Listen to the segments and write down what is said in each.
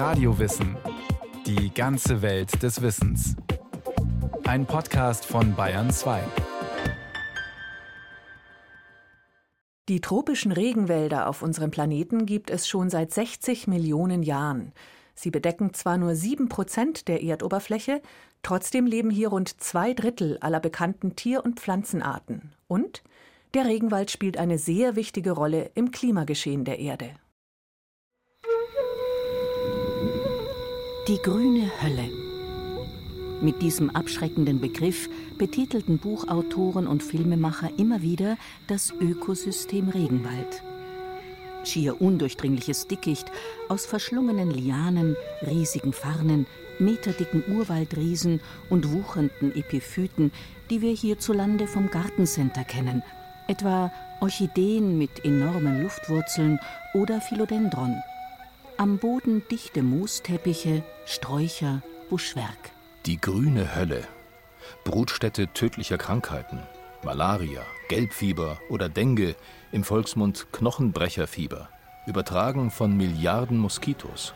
Radiowissen. Die ganze Welt des Wissens. Ein Podcast von Bayern 2. Die tropischen Regenwälder auf unserem Planeten gibt es schon seit 60 Millionen Jahren. Sie bedecken zwar nur sieben Prozent der Erdoberfläche, trotzdem leben hier rund zwei Drittel aller bekannten Tier- und Pflanzenarten. Und der Regenwald spielt eine sehr wichtige Rolle im Klimageschehen der Erde. Die grüne Hölle. Mit diesem abschreckenden Begriff betitelten Buchautoren und Filmemacher immer wieder das Ökosystem Regenwald. Schier undurchdringliches Dickicht aus verschlungenen Lianen, riesigen Farnen, meterdicken Urwaldriesen und wuchernden Epiphyten, die wir hierzulande vom Gartencenter kennen, etwa Orchideen mit enormen Luftwurzeln oder Philodendron. Am Boden dichte Moosteppiche, Sträucher, Buschwerk. Die grüne Hölle. Brutstätte tödlicher Krankheiten. Malaria, Gelbfieber oder Dengue, im Volksmund Knochenbrecherfieber, übertragen von Milliarden Moskitos.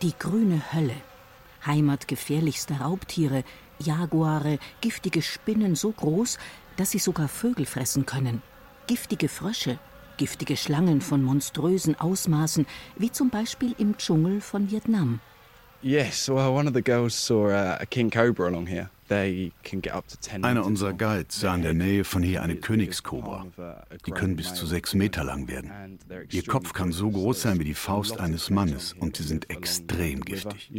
Die grüne Hölle. Heimat gefährlichster Raubtiere, Jaguare, giftige Spinnen so groß, dass sie sogar Vögel fressen können. Giftige Frösche, giftige Schlangen von monströsen Ausmaßen, wie zum Beispiel im Dschungel von Vietnam. Yes, well, one of the girls saw a, a king cobra along here. Einer unserer Guides sah in der Nähe von hier eine Königskobra. Die können bis zu sechs Meter lang werden. Ihr Kopf kann so groß sein wie die Faust eines Mannes und sie sind extrem giftig.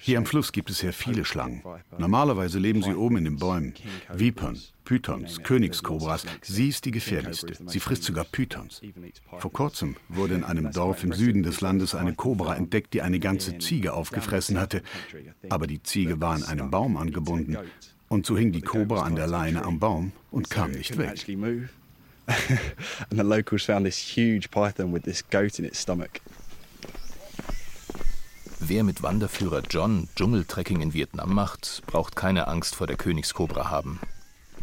Hier am Fluss gibt es sehr viele Schlangen. Normalerweise leben sie oben in den Bäumen. Vipern, Pythons, Königskobras, sie ist die gefährlichste. Sie frisst sogar Pythons. Vor kurzem wurde in einem Dorf im Süden des Landes eine Kobra entdeckt, die eine ganze Ziege aufgefressen hatte. Aber die Ziege war an einem Baum angebunden. Und so hing die Kobra an der Leine am Baum und kam nicht weg. and the locals found this huge python with this goat in its stomach. Wer mit Wanderführer John Dschungeltrekking in Vietnam macht, braucht keine Angst vor der Königskobra haben.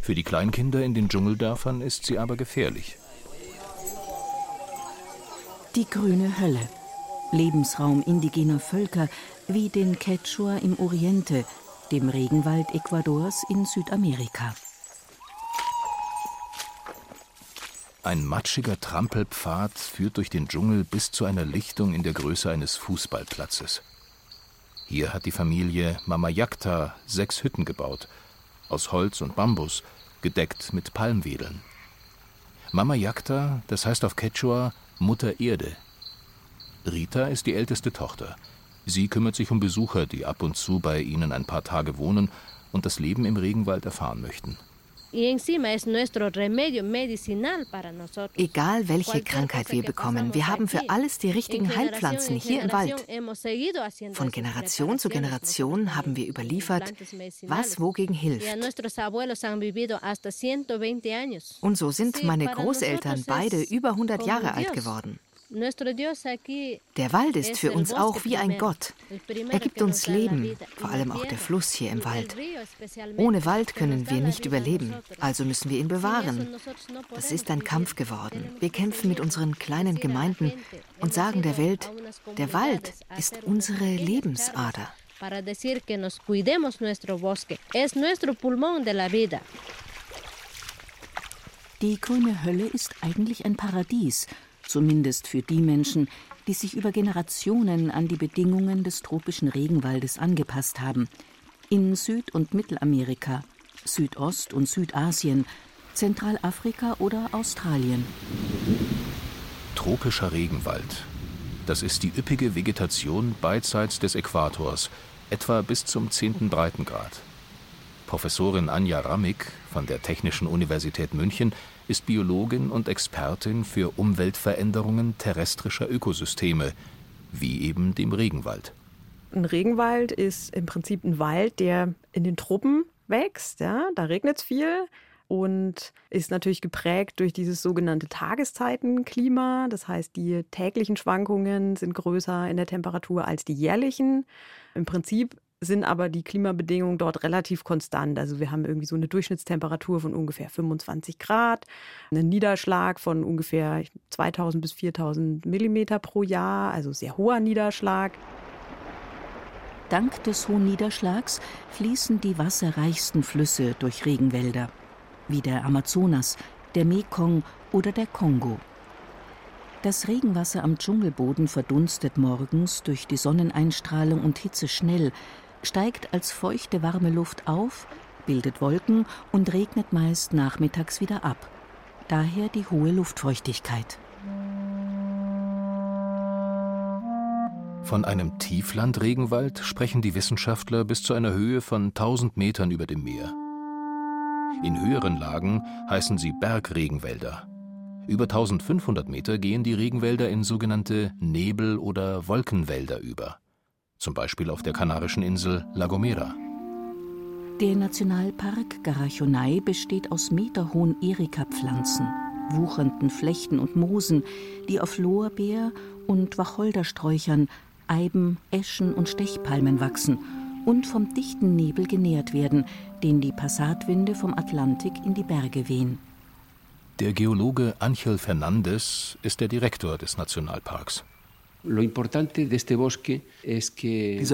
Für die Kleinkinder in den Dschungeldörfern ist sie aber gefährlich. Die grüne Hölle. Lebensraum indigener Völker wie den Quechua im Oriente, dem Regenwald Ecuadors in Südamerika. Ein matschiger Trampelpfad führt durch den Dschungel bis zu einer Lichtung in der Größe eines Fußballplatzes. Hier hat die Familie Mama Yakta sechs Hütten gebaut, aus Holz und Bambus, gedeckt mit Palmwedeln. Mama Yakta, das heißt auf Quechua Mutter Erde. Rita ist die älteste Tochter. Sie kümmert sich um Besucher, die ab und zu bei ihnen ein paar Tage wohnen und das Leben im Regenwald erfahren möchten. Egal welche Krankheit wir bekommen, wir haben für alles die richtigen Heilpflanzen hier im Wald. Von Generation zu Generation haben wir überliefert, was wogegen hilft. Und so sind meine Großeltern beide über 100 Jahre alt geworden. Der Wald ist für uns auch wie ein Gott. Er gibt uns Leben, vor allem auch der Fluss hier im Wald. Ohne Wald können wir nicht überleben, also müssen wir ihn bewahren. Das ist ein Kampf geworden. Wir kämpfen mit unseren kleinen Gemeinden und sagen der Welt, der Wald ist unsere Lebensader. Die grüne Hölle ist eigentlich ein Paradies, zumindest für die Menschen, die sich über Generationen an die Bedingungen des tropischen Regenwaldes angepasst haben. In Süd- und Mittelamerika, Südost- und Südasien, Zentralafrika oder Australien. Tropischer Regenwald. Das ist die üppige Vegetation beidseits des Äquators, etwa bis zum 10. Breitengrad. Professorin Anja Rammig von der Technischen Universität München ist Biologin und Expertin für Umweltveränderungen terrestrischer Ökosysteme, wie eben dem Regenwald. Ein Regenwald ist im Prinzip ein Wald, der in den Tropen wächst. Ja? Da regnet es viel und ist natürlich geprägt durch dieses sogenannte Tageszeitenklima. Das heißt, die täglichen Schwankungen sind größer in der Temperatur als die jährlichen. Im Prinzip sind aber die Klimabedingungen dort relativ konstant. Also wir haben irgendwie so eine Durchschnittstemperatur von ungefähr 25 Grad, einen Niederschlag von ungefähr 2000 bis 4000 Millimeter pro Jahr, also sehr hoher Niederschlag. Dank des hohen Niederschlags fließen die wasserreichsten Flüsse durch Regenwälder, wie der Amazonas, der Mekong oder der Kongo. Das Regenwasser am Dschungelboden verdunstet morgens durch die Sonneneinstrahlung und Hitze schnell, steigt als feuchte warme Luft auf, bildet Wolken und regnet meist nachmittags wieder ab. Daher die hohe Luftfeuchtigkeit. Von einem Tieflandregenwald sprechen die Wissenschaftler bis zu einer Höhe von 1000 Metern über dem Meer. In höheren Lagen heißen sie Bergregenwälder. Über 1500 Meter gehen die Regenwälder in sogenannte Nebel- oder Wolkenwälder über. Zum Beispiel auf der kanarischen Insel La Gomera. Der Nationalpark Garachonai besteht aus meterhohen Erika-Pflanzen, wuchernden Flechten und Moosen, die auf Lorbeer- und Wacholdersträuchern Eiben, Eschen und Stechpalmen wachsen und vom dichten Nebel genährt werden, den die Passatwinde vom Atlantik in die Berge wehen. Der Geologe Angel Fernandez ist der Direktor des Nationalparks. Dieser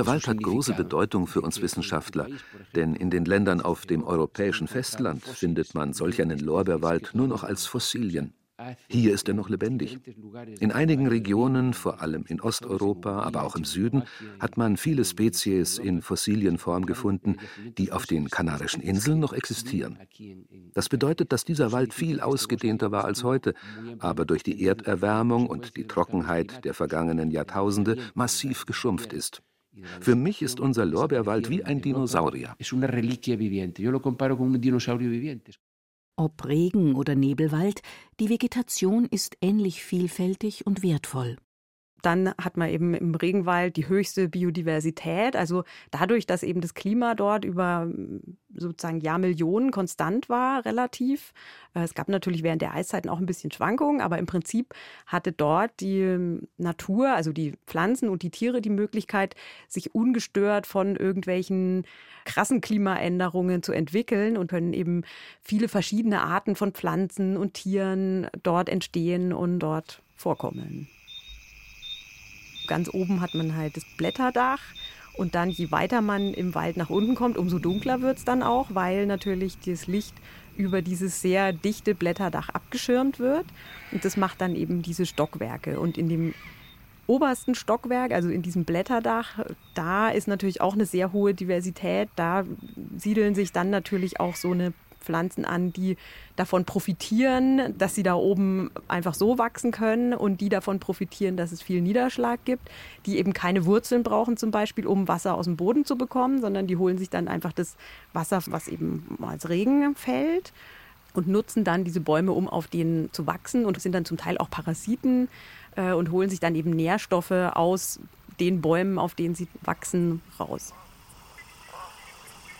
Wald hat große Bedeutung für uns Wissenschaftler, denn in den Ländern auf dem europäischen Festland findet man solch einen Lorbeerwald nur noch als Fossilien. Hier ist er noch lebendig. In einigen Regionen, vor allem in Osteuropa, aber auch im Süden, hat man viele Spezies in Fossilienform gefunden, die auf den Kanarischen Inseln noch existieren. Das bedeutet, dass dieser Wald viel ausgedehnter war als heute, aber durch die Erderwärmung und die Trockenheit der vergangenen Jahrtausende massiv geschrumpft ist. Für mich ist unser Lorbeerwald wie ein Dinosaurier. Ob Regen- oder Nebelwald, die Vegetation ist ähnlich vielfältig und wertvoll. Dann hat man eben im Regenwald die höchste Biodiversität. Also dadurch, dass eben das Klima dort über sozusagen Jahrmillionen konstant war, relativ. Äh, es gab natürlich während der Eiszeiten auch ein bisschen Schwankungen, aber im Prinzip hatte dort die Natur, also die Pflanzen und die Tiere die Möglichkeit, sich ungestört von irgendwelchen krassen Klimaänderungen zu entwickeln und können eben viele verschiedene Arten von Pflanzen und Tieren dort entstehen und dort vorkommen. Ganz oben hat man halt das Blätterdach. Und dann, je weiter man im Wald nach unten kommt, umso dunkler wird es dann auch, weil natürlich das Licht über dieses sehr dichte Blätterdach abgeschirmt wird. Und das macht dann eben diese Stockwerke. Und in dem obersten Stockwerk, also in diesem Blätterdach, da ist natürlich auch eine sehr hohe Diversität. Da siedeln sich dann natürlich auch so eine Pflanzen an, die davon profitieren, dass sie da oben einfach so wachsen können und die davon profitieren, dass es viel Niederschlag gibt, die eben keine Wurzeln brauchen zum Beispiel, um Wasser aus dem Boden zu bekommen, sondern die holen sich dann einfach das Wasser, was eben als Regen fällt und nutzen dann diese Bäume, um auf denen zu wachsen und sind dann zum Teil auch Parasiten äh, und holen sich dann eben Nährstoffe aus den Bäumen, auf denen sie wachsen, raus.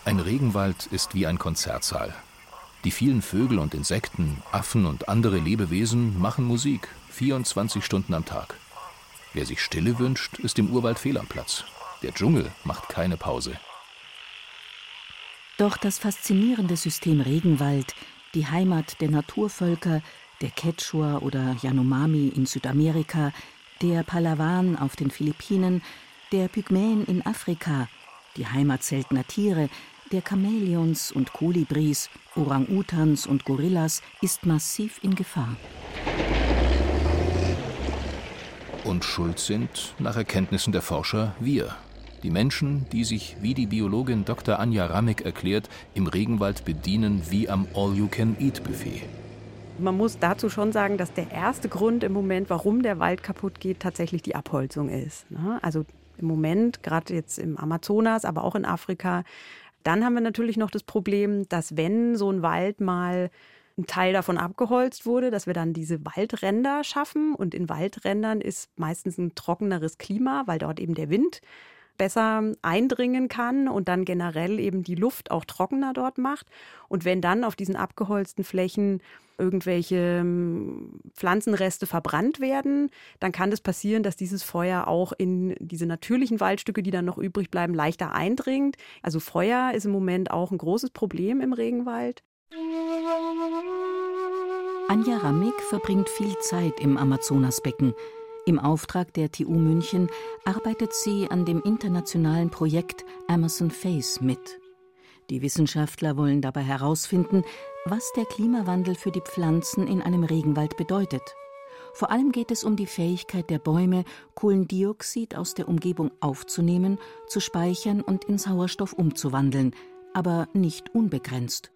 Ein Regenwald ist wie ein Konzertsaal. Die vielen Vögel und Insekten, Affen und andere Lebewesen machen Musik, 24 Stunden am Tag. Wer sich Stille wünscht, ist im Urwald fehl am Platz. Der Dschungel macht keine Pause. Doch das faszinierende System Regenwald, die Heimat der Naturvölker, der Quechua oder Yanomami in Südamerika, der Palawan auf den Philippinen, der Pygmäen in Afrika, die Heimat seltener Tiere, der Chamäleons und Kolibris, Orang-Utans und Gorillas ist massiv in Gefahr. Und schuld sind, nach Erkenntnissen der Forscher, wir. Die Menschen, die sich, wie die Biologin Dr. Anja Ramik erklärt, im Regenwald bedienen wie am All-You-Can-Eat-Buffet. Man muss dazu schon sagen, dass der erste Grund im Moment, warum der Wald kaputt geht, tatsächlich die Abholzung ist. Ne? Also im Moment, gerade jetzt im Amazonas, aber auch in Afrika, dann haben wir natürlich noch das Problem, dass wenn so ein Wald mal ein Teil davon abgeholzt wurde, dass wir dann diese Waldränder schaffen. Und in Waldrändern ist meistens ein trockeneres Klima, weil dort eben der Wind besser eindringen kann und dann generell eben die Luft auch trockener dort macht. Und wenn dann auf diesen abgeholzten Flächen irgendwelche ähm, Pflanzenreste verbrannt werden, dann kann es passieren, dass dieses Feuer auch in diese natürlichen Waldstücke, die dann noch übrig bleiben, leichter eindringt. Also Feuer ist im Moment auch ein großes Problem im Regenwald. Anja Rammig verbringt viel Zeit im Amazonasbecken. Im Auftrag der TU München arbeitet sie an dem internationalen Projekt Amazon Face mit. Die Wissenschaftler wollen dabei herausfinden, was der Klimawandel für die Pflanzen in einem Regenwald bedeutet. Vor allem geht es um die Fähigkeit der Bäume, Kohlendioxid aus der Umgebung aufzunehmen, zu speichern und in Sauerstoff umzuwandeln, aber nicht unbegrenzt.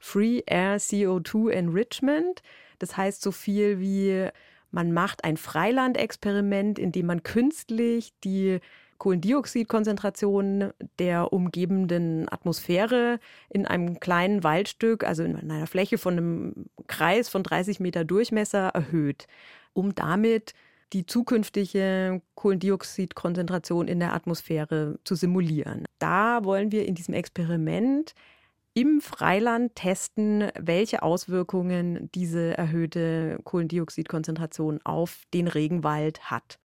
Free Air CO2 Enrichment, das heißt so viel wie man macht ein Freilandexperiment, in dem man künstlich die Kohlendioxidkonzentration der umgebenden Atmosphäre in einem kleinen Waldstück, also in einer Fläche von einem Kreis von 30 Meter Durchmesser erhöht, um damit die zukünftige Kohlendioxidkonzentration in der Atmosphäre zu simulieren. Da wollen wir in diesem Experiment im Freiland testen, welche Auswirkungen diese erhöhte Kohlendioxidkonzentration auf den Regenwald hat.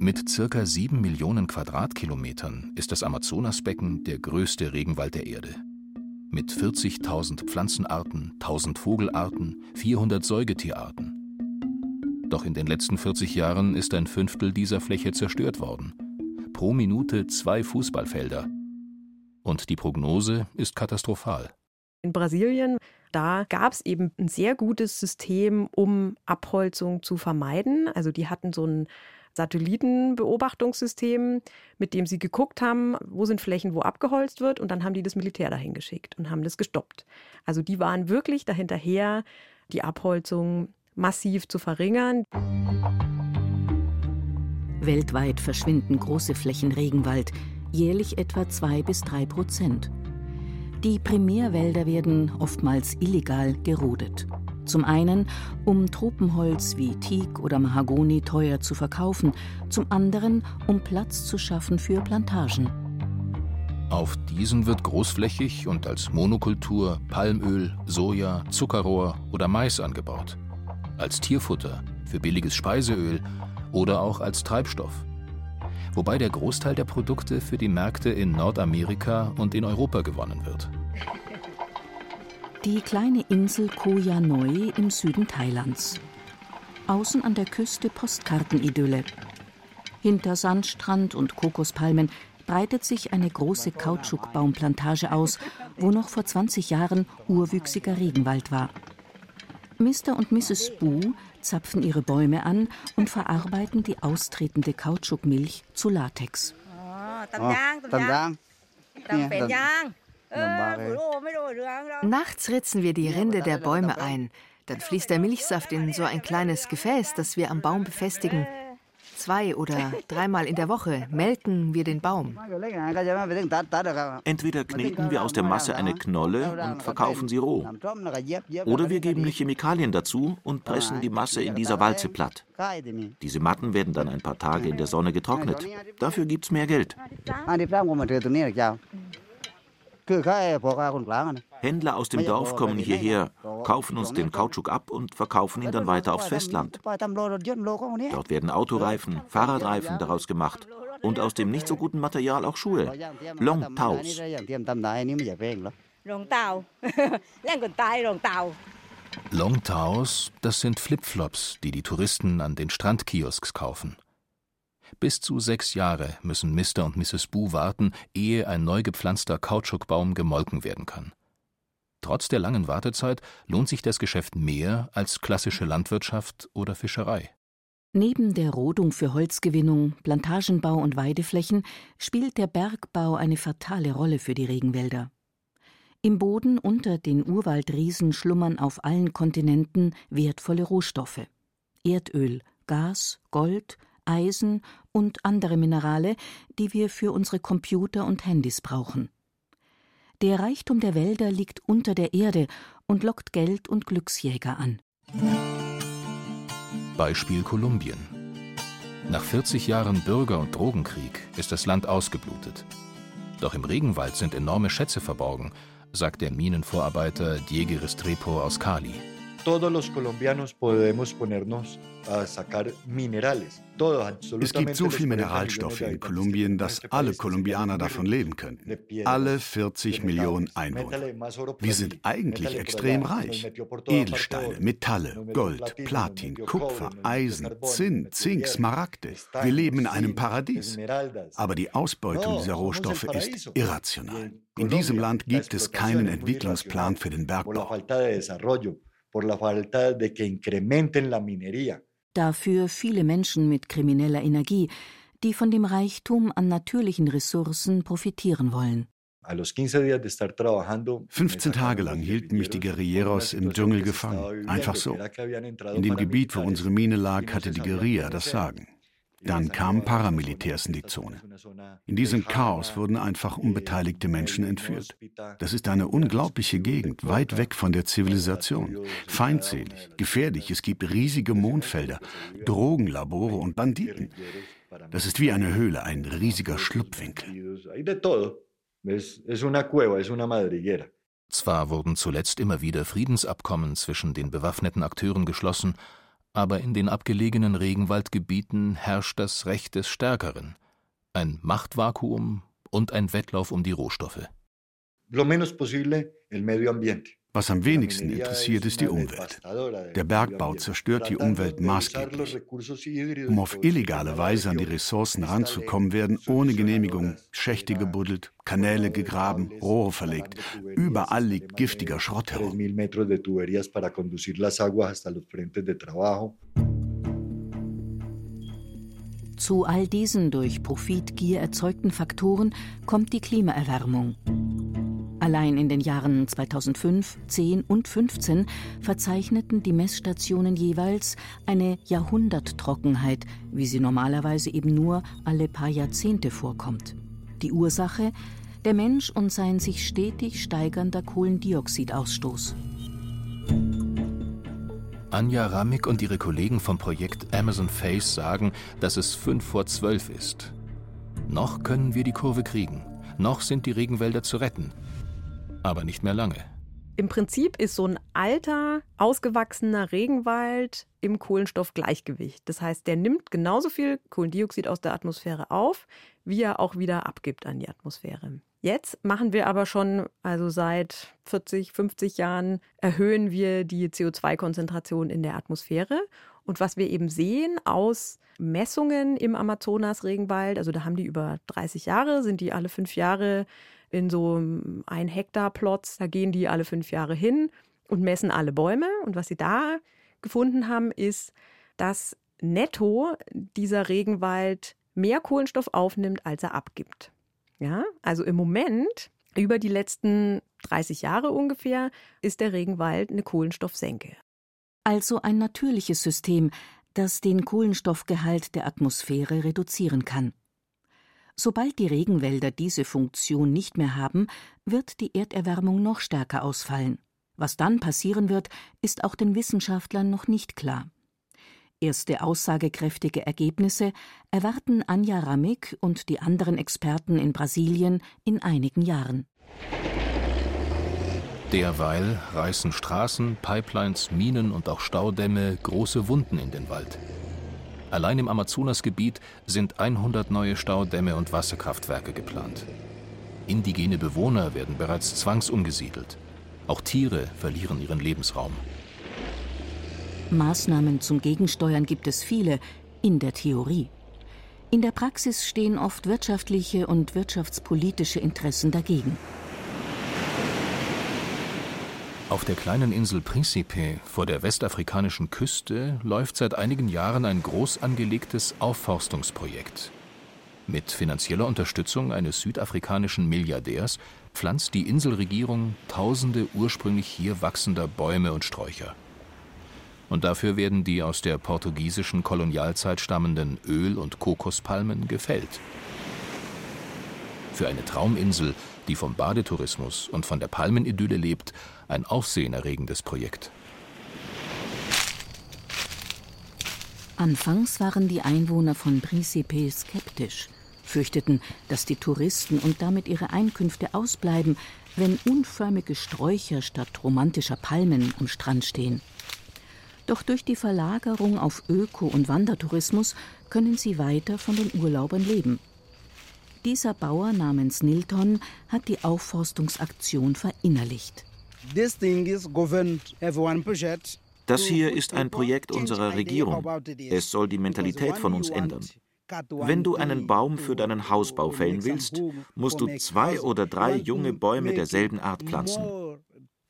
Mit circa sieben Millionen Quadratkilometern ist das Amazonasbecken der größte Regenwald der Erde. Mit 40.000 Pflanzenarten, 1000 Vogelarten, 400 Säugetierarten. Doch in den letzten 40 Jahren ist ein Fünftel dieser Fläche zerstört worden. Pro Minute zwei Fußballfelder – und die Prognose ist katastrophal. In Brasilien, da gab es eben ein sehr gutes System, um Abholzung zu vermeiden. Also die hatten so ein Satellitenbeobachtungssystem, mit dem sie geguckt haben, wo sind Flächen, wo abgeholzt wird, und dann haben die das Militär dahin geschickt und haben das gestoppt. Also die waren wirklich dahinterher, die Abholzung massiv zu verringern. Weltweit verschwinden große Flächen Regenwald jährlich etwa zwei bis drei Prozent. Die Primärwälder werden oftmals illegal gerodet. Zum einen, um Tropenholz wie Teak oder Mahagoni teuer zu verkaufen, zum anderen, um Platz zu schaffen für Plantagen. Auf diesen wird großflächig und als Monokultur Palmöl, Soja, Zuckerrohr oder Mais angebaut. Als Tierfutter, für billiges Speiseöl oder auch als Treibstoff wobei der Großteil der Produkte für die Märkte in Nordamerika und in Europa gewonnen wird. Die kleine Insel Koh Noi im Süden Thailands. Außen an der Küste Postkartenidylle. Hinter Sandstrand und Kokospalmen breitet sich eine große Kautschukbaumplantage aus, wo noch vor 20 Jahren urwüchsiger Regenwald war. Mr. und Mrs. Boo zapfen ihre Bäume an und verarbeiten die austretende Kautschukmilch zu Latex. Nachts ritzen wir die Rinde der Bäume ein. Dann fließt der Milchsaft in so ein kleines Gefäß, das wir am Baum befestigen. Zwei oder dreimal in der Woche melken wir den Baum. Entweder kneten wir aus der Masse eine Knolle und verkaufen sie roh. Oder wir geben Chemikalien dazu und pressen die Masse in dieser Walze platt. Diese Matten werden dann ein paar Tage in der Sonne getrocknet. Dafür gibt's mehr Geld. Händler aus dem Dorf kommen hierher, kaufen uns den Kautschuk ab und verkaufen ihn dann weiter aufs Festland. Dort werden Autoreifen, Fahrradreifen daraus gemacht und aus dem nicht so guten Material auch Schuhe. Long Taus. Long Taos, das sind Flipflops, die die Touristen an den Strandkiosks kaufen. Bis zu sechs Jahre müssen Mr. und Mrs. Boo warten, ehe ein neu gepflanzter Kautschukbaum gemolken werden kann. Trotz der langen Wartezeit lohnt sich das Geschäft mehr als klassische Landwirtschaft oder Fischerei. Neben der Rodung für Holzgewinnung, Plantagenbau und Weideflächen spielt der Bergbau eine fatale Rolle für die Regenwälder. Im Boden unter den Urwaldriesen schlummern auf allen Kontinenten wertvolle Rohstoffe. Erdöl, Gas, Gold, Eisen und andere Minerale, die wir für unsere Computer und Handys brauchen. Der Reichtum der Wälder liegt unter der Erde und lockt Geld und Glücksjäger an. Beispiel Kolumbien. Nach 40 Jahren Bürger- und Drogenkrieg ist das Land ausgeblutet. Doch im Regenwald sind enorme Schätze verborgen, sagt der Minenvorarbeiter Diego Restrepo aus Cali. Todos los colombianos podemos ponernos a sacar minerales. Es gibt so viel Mineralstoffe in Kolumbien, dass alle Kolumbianer davon leben könnten. Alle 40 Millionen Einwohner. Wir sind eigentlich extrem reich. Edelsteine, Metalle, Gold, Platin, Kupfer, Eisen, Zinn, Zink, Smaragde. Wir leben in einem Paradies. Aber die Ausbeutung dieser Rohstoffe ist irrational. In diesem Land gibt es keinen Entwicklungsplan für den Bergbau. Dafür viele Menschen mit krimineller Energie, die von dem Reichtum an natürlichen Ressourcen profitieren wollen. 15 Tage lang hielten mich die Guerilleros im Dschungel gefangen. Einfach so. In dem Gebiet, wo unsere Mine lag, hatte die Guerilla das Sagen. Dann kamen Paramilitärs in die Zone. In diesem Chaos wurden einfach unbeteiligte Menschen entführt. Das ist eine unglaubliche Gegend, weit weg von der Zivilisation. Feindselig, gefährlich, es gibt riesige Mondfelder, Drogenlabore und Banditen. Das ist wie eine Höhle, ein riesiger Schlupfwinkel. Zwar wurden zuletzt immer wieder Friedensabkommen zwischen den bewaffneten Akteuren geschlossen, aber in den abgelegenen Regenwaldgebieten herrscht das Recht des Stärkeren, ein Machtvakuum und ein Wettlauf um die Rohstoffe. Lo menos posible el medio ambiente. Was am wenigsten interessiert, ist die Umwelt. Der Bergbau zerstört die Umwelt maßgeblich. Um auf illegale Weise an die Ressourcen ranzukommen, werden ohne Genehmigung Schächte gebuddelt, Kanäle gegraben, Rohre verlegt. Überall liegt giftiger Schrott herum. Zu all diesen durch Profitgier erzeugten Faktoren kommt die Klimaerwärmung. Allein in den Jahren 2005, 10 und 15 verzeichneten die Messstationen jeweils eine Jahrhunderttrockenheit, wie sie normalerweise eben nur alle paar Jahrzehnte vorkommt. Die Ursache? Der Mensch und sein sich stetig steigernder Kohlendioxidausstoß. Anja Ramik und ihre Kollegen vom Projekt Amazon Face sagen, dass es fünf vor zwölf ist. Noch können wir die Kurve kriegen. Noch sind die Regenwälder zu retten aber nicht mehr lange. Im Prinzip ist so ein alter, ausgewachsener Regenwald im Kohlenstoffgleichgewicht. Das heißt, der nimmt genauso viel Kohlendioxid aus der Atmosphäre auf, wie er auch wieder abgibt an die Atmosphäre. Jetzt machen wir aber schon, also seit 40, 50 Jahren, erhöhen wir die CO2-Konzentration in der Atmosphäre. Und was wir eben sehen aus Messungen im Amazonas-Regenwald, also da haben die über 30 Jahre, sind die alle fünf Jahre in so ein Hektar Plots. Da gehen die alle fünf Jahre hin und messen alle Bäume. Und was sie da gefunden haben, ist, dass netto dieser Regenwald mehr Kohlenstoff aufnimmt, als er abgibt. Ja, also im Moment, über die letzten 30 Jahre ungefähr, ist der Regenwald eine Kohlenstoffsenke. Also ein natürliches System, das den Kohlenstoffgehalt der Atmosphäre reduzieren kann. Sobald die Regenwälder diese Funktion nicht mehr haben, wird die Erderwärmung noch stärker ausfallen. Was dann passieren wird, ist auch den Wissenschaftlern noch nicht klar. Erste aussagekräftige Ergebnisse erwarten Anja Ramik und die anderen Experten in Brasilien in einigen Jahren. Derweil reißen Straßen, Pipelines, Minen und auch Staudämme große Wunden in den Wald. Allein im Amazonasgebiet sind 100 neue Staudämme und Wasserkraftwerke geplant. Indigene Bewohner werden bereits zwangsumgesiedelt. Auch Tiere verlieren ihren Lebensraum. Maßnahmen zum Gegensteuern gibt es viele, in der Theorie. In der Praxis stehen oft wirtschaftliche und wirtschaftspolitische Interessen dagegen. Auf der kleinen Insel Principe vor der westafrikanischen Küste läuft seit einigen Jahren ein groß angelegtes Aufforstungsprojekt. Mit finanzieller Unterstützung eines südafrikanischen Milliardärs pflanzt die Inselregierung tausende ursprünglich hier wachsender Bäume und Sträucher. Und dafür werden die aus der portugiesischen Kolonialzeit stammenden Öl- und Kokospalmen gefällt. Für eine Trauminsel, die vom Badetourismus und von der Palmenidylle lebt, ein aufsehenerregendes Projekt. Anfangs waren die Einwohner von Principe skeptisch, fürchteten, dass die Touristen und damit ihre Einkünfte ausbleiben, wenn unförmige Sträucher statt romantischer Palmen am Strand stehen. Doch durch die Verlagerung auf Öko- und Wandertourismus können sie weiter von den Urlaubern leben. Dieser Bauer namens Nilton hat die Aufforstungsaktion verinnerlicht. Das hier ist ein Projekt unserer Regierung. Es soll die Mentalität von uns ändern. Wenn du einen Baum für deinen Hausbau fällen willst, musst du zwei oder drei junge Bäume derselben Art pflanzen.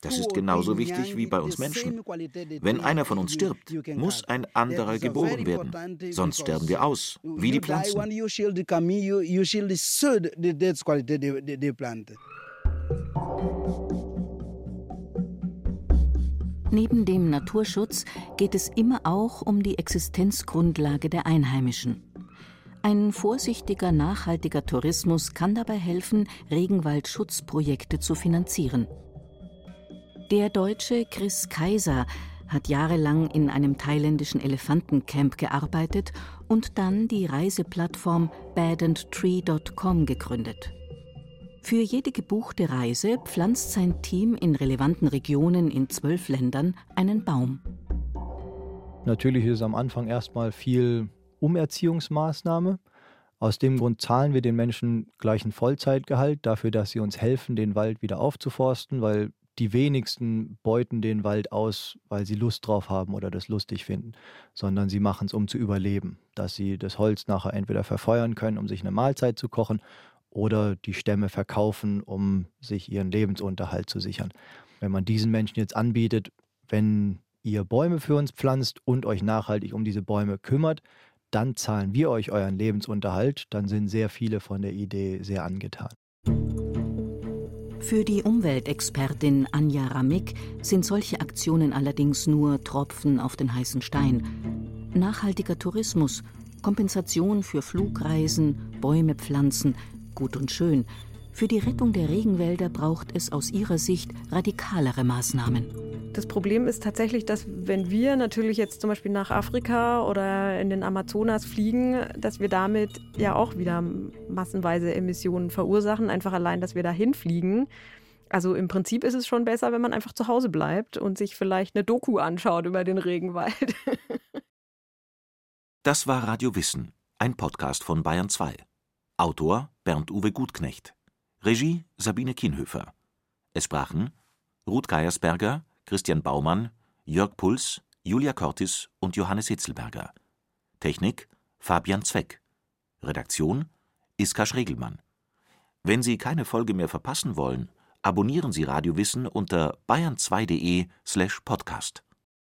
Das ist genauso wichtig wie bei uns Menschen. Wenn einer von uns stirbt, muss ein anderer geboren werden. Sonst sterben wir aus, wie die Pflanzen. Neben dem Naturschutz geht es immer auch um die Existenzgrundlage der Einheimischen. Ein vorsichtiger, nachhaltiger Tourismus kann dabei helfen, Regenwaldschutzprojekte zu finanzieren. Der Deutsche Chris Kaiser hat jahrelang in einem thailändischen Elefantencamp gearbeitet und dann die Reiseplattform badandtree.com gegründet. Für jede gebuchte Reise pflanzt sein Team in relevanten Regionen in zwölf Ländern einen Baum. Natürlich ist am Anfang erstmal viel Umerziehungsmaßnahme. Aus dem Grund zahlen wir den Menschen gleich einen Vollzeitgehalt dafür, dass sie uns helfen, den Wald wieder aufzuforsten, weil die wenigsten beuten den Wald aus, weil sie Lust drauf haben oder das lustig finden, sondern sie machen es, um zu überleben, dass sie das Holz nachher entweder verfeuern können, um sich eine Mahlzeit zu kochen, oder die Stämme verkaufen, um sich ihren Lebensunterhalt zu sichern. Wenn man diesen Menschen jetzt anbietet, wenn ihr Bäume für uns pflanzt und euch nachhaltig um diese Bäume kümmert, dann zahlen wir euch euren Lebensunterhalt, dann sind sehr viele von der Idee sehr angetan. Für die Umweltexpertin Anja Ramik sind solche Aktionen allerdings nur Tropfen auf den heißen Stein. Nachhaltiger Tourismus, Kompensation für Flugreisen, Bäume pflanzen, gut und schön. Für die Rettung der Regenwälder braucht es aus ihrer Sicht radikalere Maßnahmen. Das Problem ist tatsächlich, dass wenn wir natürlich jetzt zum Beispiel nach Afrika oder in den Amazonas fliegen, dass wir damit ja auch wieder massenweise Emissionen verursachen, einfach allein, dass wir da hinfliegen. Also im Prinzip ist es schon besser, wenn man einfach zu Hause bleibt und sich vielleicht eine Doku anschaut über den Regenwald. Das war Radio Wissen, ein Podcast von Bayern 2. Autor Bernd-Uwe Gutknecht. Regie Sabine Kienhöfer. Es sprachen Ruth Geiersberger, Christian Baumann, Jörg Puls, Julia Cortis und Johannes Hitzelberger. Technik Fabian Zweck. Redaktion Iska Schregelmann. Wenn Sie keine Folge mehr verpassen wollen, abonnieren Sie Radio Wissen unter bayern2.de slash podcast.